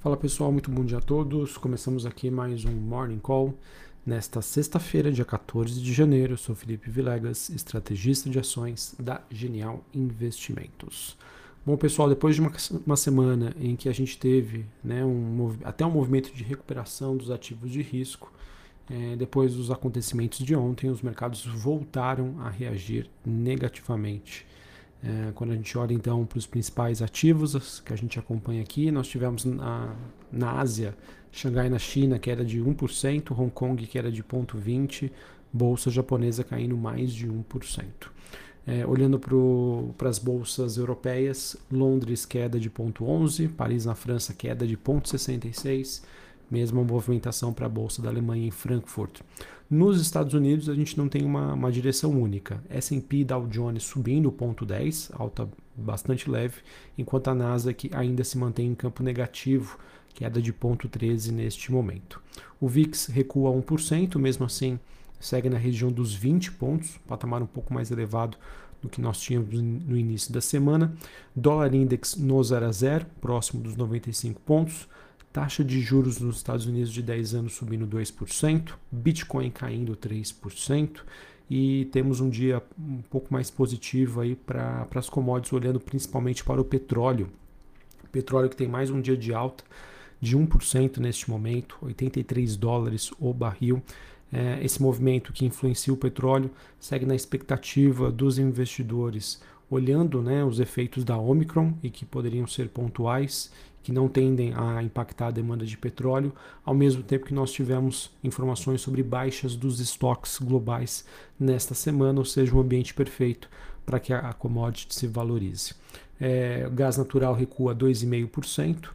Fala pessoal, muito bom dia a todos. Começamos aqui mais um Morning Call. Nesta sexta-feira, dia 14 de janeiro, eu sou Felipe Vilegas, estrategista de ações da Genial Investimentos. Bom, pessoal, depois de uma, uma semana em que a gente teve né, um, até um movimento de recuperação dos ativos de risco, é, depois dos acontecimentos de ontem, os mercados voltaram a reagir negativamente. É, quando a gente olha então para os principais ativos que a gente acompanha aqui, nós tivemos na, na Ásia, Xangai na China queda de 1%, Hong Kong queda de 0,20%, bolsa japonesa caindo mais de 1%. É, olhando para as bolsas europeias, Londres queda de 0,11%, Paris na França queda de 0,66%, mesma movimentação para a bolsa da Alemanha em Frankfurt. Nos Estados Unidos, a gente não tem uma, uma direção única. S&P Dow Jones subindo 0,10, alta bastante leve, enquanto a Nasdaq ainda se mantém em campo negativo, queda de 0,13 neste momento. O VIX recua 1%, mesmo assim segue na região dos 20 pontos, patamar um pouco mais elevado do que nós tínhamos no início da semana. Dólar index no 0 a 0, próximo dos 95 pontos. Taxa de juros nos Estados Unidos de 10 anos subindo 2%, Bitcoin caindo 3%, e temos um dia um pouco mais positivo aí para as commodities, olhando principalmente para o petróleo. petróleo que tem mais um dia de alta de 1% neste momento, 83 dólares o barril. É, esse movimento que influencia o petróleo segue na expectativa dos investidores, olhando né, os efeitos da Omicron e que poderiam ser pontuais que não tendem a impactar a demanda de petróleo, ao mesmo tempo que nós tivemos informações sobre baixas dos estoques globais nesta semana, ou seja, um ambiente perfeito para que a commodity se valorize. É, o gás natural recua 2,5%.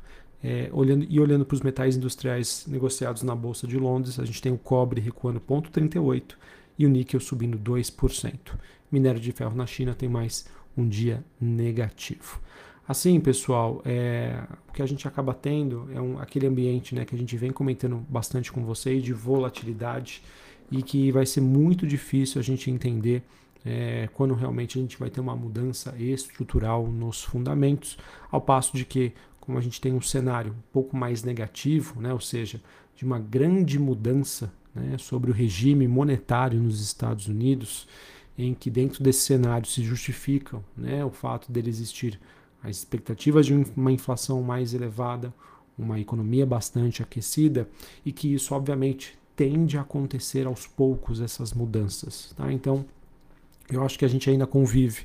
É, olhando, e olhando para os metais industriais negociados na Bolsa de Londres, a gente tem o cobre recuando 0,38% e o níquel subindo 2%. Minério de ferro na China tem mais um dia negativo. Assim, pessoal, é, o que a gente acaba tendo é um, aquele ambiente né, que a gente vem comentando bastante com vocês de volatilidade e que vai ser muito difícil a gente entender é, quando realmente a gente vai ter uma mudança estrutural nos fundamentos, ao passo de que, como a gente tem um cenário um pouco mais negativo, né, ou seja, de uma grande mudança né, sobre o regime monetário nos Estados Unidos, em que dentro desse cenário se justifica né, o fato dele existir as expectativas de uma inflação mais elevada, uma economia bastante aquecida e que isso obviamente tende a acontecer aos poucos essas mudanças, tá? Então, eu acho que a gente ainda convive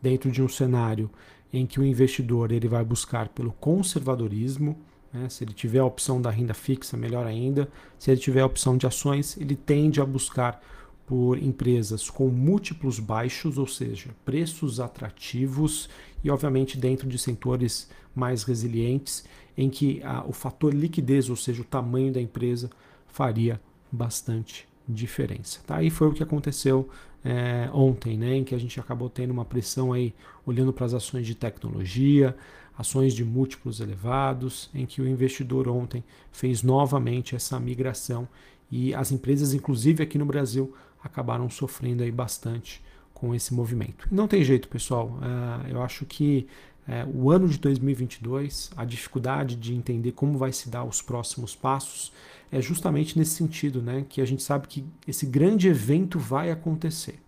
dentro de um cenário em que o investidor ele vai buscar pelo conservadorismo, né? se ele tiver a opção da renda fixa, melhor ainda. Se ele tiver a opção de ações, ele tende a buscar por empresas com múltiplos baixos, ou seja, preços atrativos e, obviamente, dentro de setores mais resilientes, em que a, o fator liquidez, ou seja, o tamanho da empresa, faria bastante diferença. Tá? E foi o que aconteceu é, ontem, né, em que a gente acabou tendo uma pressão aí, olhando para as ações de tecnologia, ações de múltiplos elevados, em que o investidor ontem fez novamente essa migração e as empresas, inclusive aqui no Brasil, acabaram sofrendo aí bastante com esse movimento. Não tem jeito, pessoal. Uh, eu acho que uh, o ano de 2022, a dificuldade de entender como vai se dar os próximos passos, é justamente nesse sentido, né? Que a gente sabe que esse grande evento vai acontecer.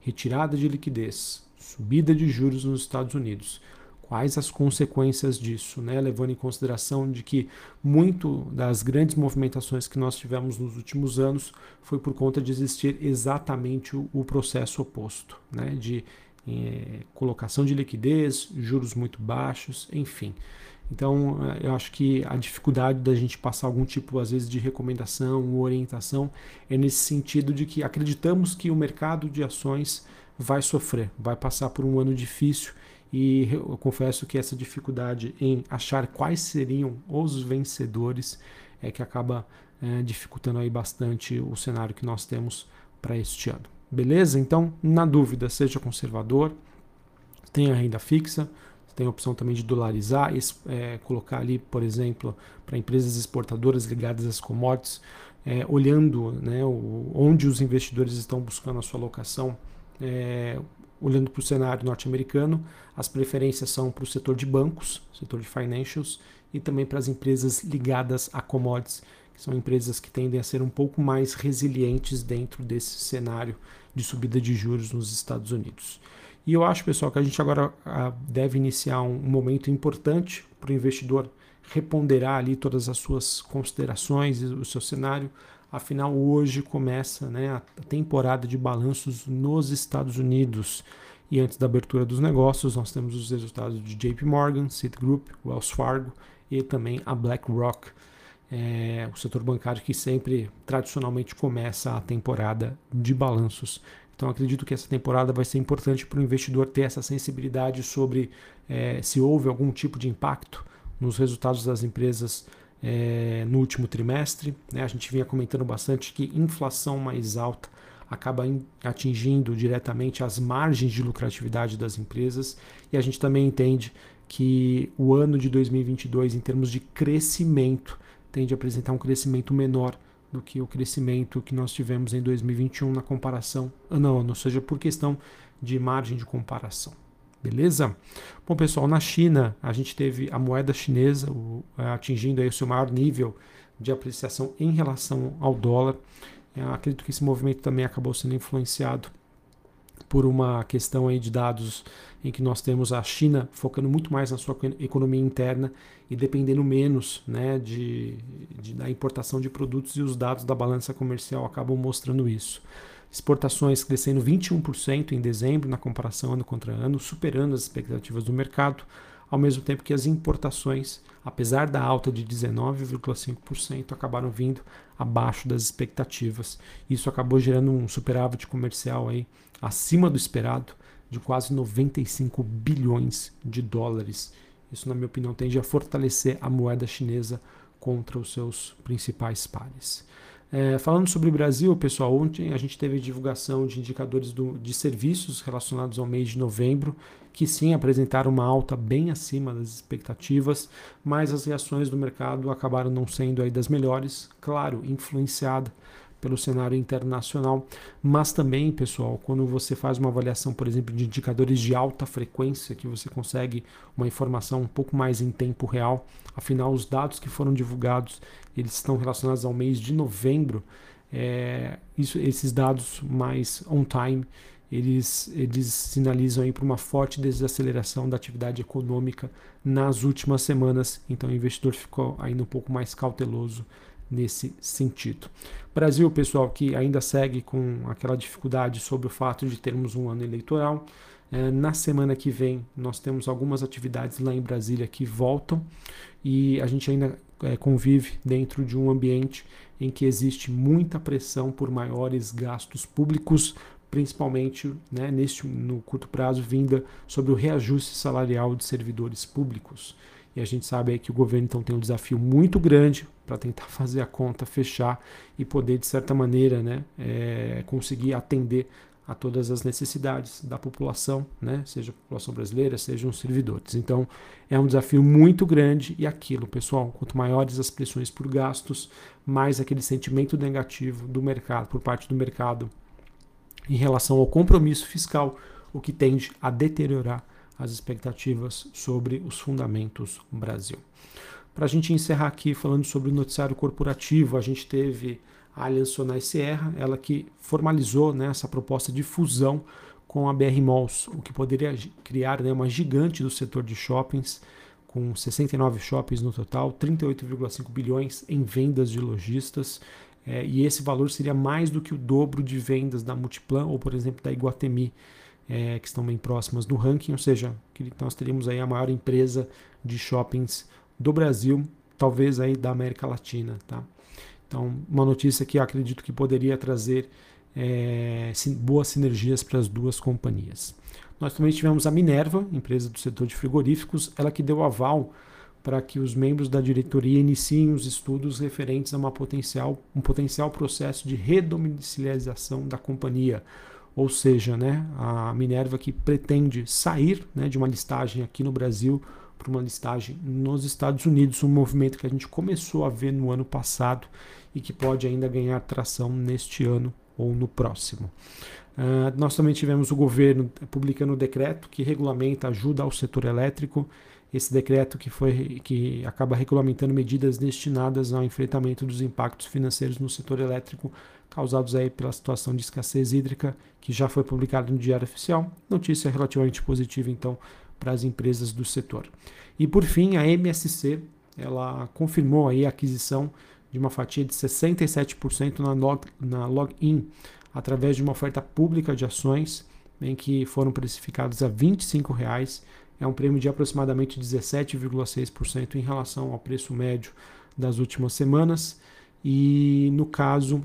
Retirada de liquidez, subida de juros nos Estados Unidos quais as consequências disso, né? levando em consideração de que muito das grandes movimentações que nós tivemos nos últimos anos foi por conta de existir exatamente o, o processo oposto, né? de é, colocação de liquidez, juros muito baixos, enfim. Então, eh, eu acho que a dificuldade da gente passar algum tipo, às vezes, de recomendação ou orientação é nesse sentido de que acreditamos que o mercado de ações vai sofrer, vai passar por um ano difícil e eu confesso que essa dificuldade em achar quais seriam os vencedores é que acaba é, dificultando aí bastante o cenário que nós temos para este ano. Beleza? Então, na dúvida, seja conservador, tenha renda fixa, tem a opção também de dolarizar, é, colocar ali, por exemplo, para empresas exportadoras ligadas às commodities, é, olhando né, o, onde os investidores estão buscando a sua alocação, é, olhando para o cenário norte-americano, as preferências são para o setor de bancos, setor de financials, e também para as empresas ligadas a commodities, que são empresas que tendem a ser um pouco mais resilientes dentro desse cenário de subida de juros nos Estados Unidos. E eu acho, pessoal, que a gente agora ah, deve iniciar um momento importante para o investidor reponderar ali todas as suas considerações e o seu cenário. Afinal, hoje começa né, a temporada de balanços nos Estados Unidos. E antes da abertura dos negócios, nós temos os resultados de JP Morgan, Citigroup, Wells Fargo e também a BlackRock, é, o setor bancário que sempre tradicionalmente começa a temporada de balanços. Então acredito que essa temporada vai ser importante para o investidor ter essa sensibilidade sobre é, se houve algum tipo de impacto nos resultados das empresas é, no último trimestre. Né? A gente vinha comentando bastante que inflação mais alta acaba atingindo diretamente as margens de lucratividade das empresas e a gente também entende que o ano de 2022, em termos de crescimento, tende a apresentar um crescimento menor do que o crescimento que nós tivemos em 2021 na comparação ano a ano, ou seja, por questão de margem de comparação. Beleza? Bom, pessoal, na China a gente teve a moeda chinesa o, é, atingindo aí o seu maior nível de apreciação em relação ao dólar. Eu é, acredito que esse movimento também acabou sendo influenciado por uma questão aí de dados em que nós temos a China focando muito mais na sua economia interna e dependendo menos né, de, de, da importação de produtos e os dados da balança comercial acabam mostrando isso exportações crescendo 21% em dezembro na comparação ano contra ano, superando as expectativas do mercado, ao mesmo tempo que as importações, apesar da alta de 19,5%, acabaram vindo abaixo das expectativas. Isso acabou gerando um superávit comercial aí acima do esperado de quase 95 bilhões de dólares. Isso, na minha opinião, tende a fortalecer a moeda chinesa contra os seus principais pares. É, falando sobre o Brasil, pessoal, ontem a gente teve divulgação de indicadores do, de serviços relacionados ao mês de novembro, que sim apresentaram uma alta bem acima das expectativas, mas as reações do mercado acabaram não sendo aí das melhores, claro, influenciada pelo cenário internacional, mas também, pessoal, quando você faz uma avaliação, por exemplo, de indicadores de alta frequência, que você consegue uma informação um pouco mais em tempo real, afinal, os dados que foram divulgados, eles estão relacionados ao mês de novembro, é, isso, esses dados mais on-time, eles, eles sinalizam aí para uma forte desaceleração da atividade econômica nas últimas semanas, então o investidor ficou ainda um pouco mais cauteloso nesse sentido. Brasil, pessoal, que ainda segue com aquela dificuldade sobre o fato de termos um ano eleitoral. É, na semana que vem, nós temos algumas atividades lá em Brasília que voltam e a gente ainda é, convive dentro de um ambiente em que existe muita pressão por maiores gastos públicos, principalmente né, neste, no curto prazo, vinda sobre o reajuste salarial de servidores públicos. A gente sabe aí que o governo então tem um desafio muito grande para tentar fazer a conta fechar e poder, de certa maneira, né, é, conseguir atender a todas as necessidades da população, né, seja a população brasileira, sejam os servidores. Então, é um desafio muito grande e aquilo, pessoal, quanto maiores as pressões por gastos, mais aquele sentimento negativo do mercado, por parte do mercado em relação ao compromisso fiscal, o que tende a deteriorar as expectativas sobre os fundamentos Brasil. Para a gente encerrar aqui falando sobre o noticiário corporativo, a gente teve a Aliança Sonai Sierra, ela que formalizou né, essa proposta de fusão com a BR Malls, o que poderia criar né, uma gigante do setor de shoppings, com 69 shoppings no total, 38,5 bilhões em vendas de lojistas, é, e esse valor seria mais do que o dobro de vendas da Multiplan ou, por exemplo, da Iguatemi é, que estão bem próximas do ranking, ou seja, que nós teríamos aí a maior empresa de shoppings do Brasil, talvez aí da América Latina, tá? Então, uma notícia que acredito que poderia trazer é, boas sinergias para as duas companhias. Nós também tivemos a Minerva, empresa do setor de frigoríficos, ela que deu aval para que os membros da diretoria iniciem os estudos referentes a uma potencial, um potencial processo de redomiciliarização da companhia, ou seja, né, a Minerva que pretende sair né, de uma listagem aqui no Brasil para uma listagem nos Estados Unidos, um movimento que a gente começou a ver no ano passado e que pode ainda ganhar tração neste ano ou no próximo. Uh, nós também tivemos o governo publicando o decreto que regulamenta ajuda ao setor elétrico. Esse decreto que, foi, que acaba regulamentando medidas destinadas ao enfrentamento dos impactos financeiros no setor elétrico causados aí pela situação de escassez hídrica, que já foi publicado no Diário Oficial. Notícia relativamente positiva, então, para as empresas do setor. E por fim, a MSC, ela confirmou aí a aquisição de uma fatia de 67% na, log, na Login, através de uma oferta pública de ações em que foram precificadas a 25 reais. É um prêmio de aproximadamente 17,6% em relação ao preço médio das últimas semanas. E no caso,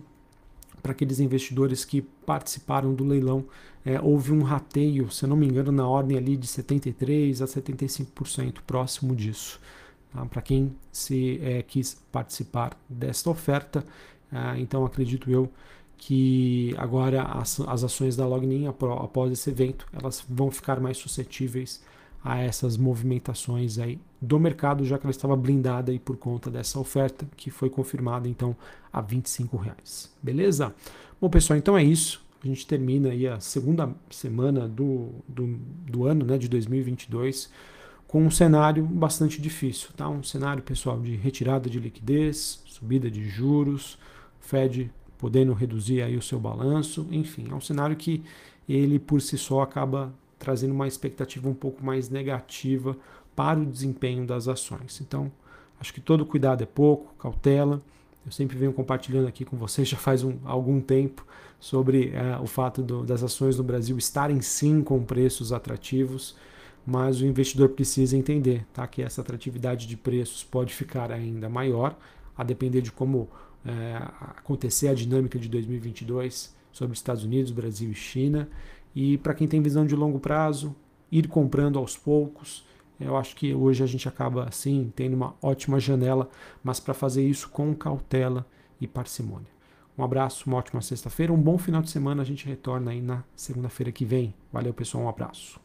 para aqueles investidores que participaram do leilão, é, houve um rateio, se não me engano, na ordem ali de 73% a 75% próximo disso. Tá? Para quem se é, quis participar desta oferta, é, então acredito eu que agora as, as ações da Lognin após esse evento elas vão ficar mais suscetíveis a essas movimentações aí do mercado, já que ela estava blindada aí por conta dessa oferta que foi confirmada então a 25 reais. Beleza? Bom pessoal, então é isso. A gente termina aí a segunda semana do, do, do ano, né, de 2022 com um cenário bastante difícil, tá? Um cenário, pessoal, de retirada de liquidez, subida de juros, Fed podendo reduzir aí o seu balanço, enfim, é um cenário que ele por si só acaba trazendo uma expectativa um pouco mais negativa para o desempenho das ações. Então, acho que todo cuidado é pouco, cautela. Eu sempre venho compartilhando aqui com vocês já faz um, algum tempo sobre uh, o fato do, das ações no Brasil estarem sim com preços atrativos mas o investidor precisa entender tá, que essa atratividade de preços pode ficar ainda maior, a depender de como é, acontecer a dinâmica de 2022 sobre Estados Unidos, Brasil e China. E para quem tem visão de longo prazo, ir comprando aos poucos. Eu acho que hoje a gente acaba assim tendo uma ótima janela, mas para fazer isso com cautela e parcimônia. Um abraço, uma ótima sexta-feira, um bom final de semana. A gente retorna aí na segunda-feira que vem. Valeu, pessoal, um abraço.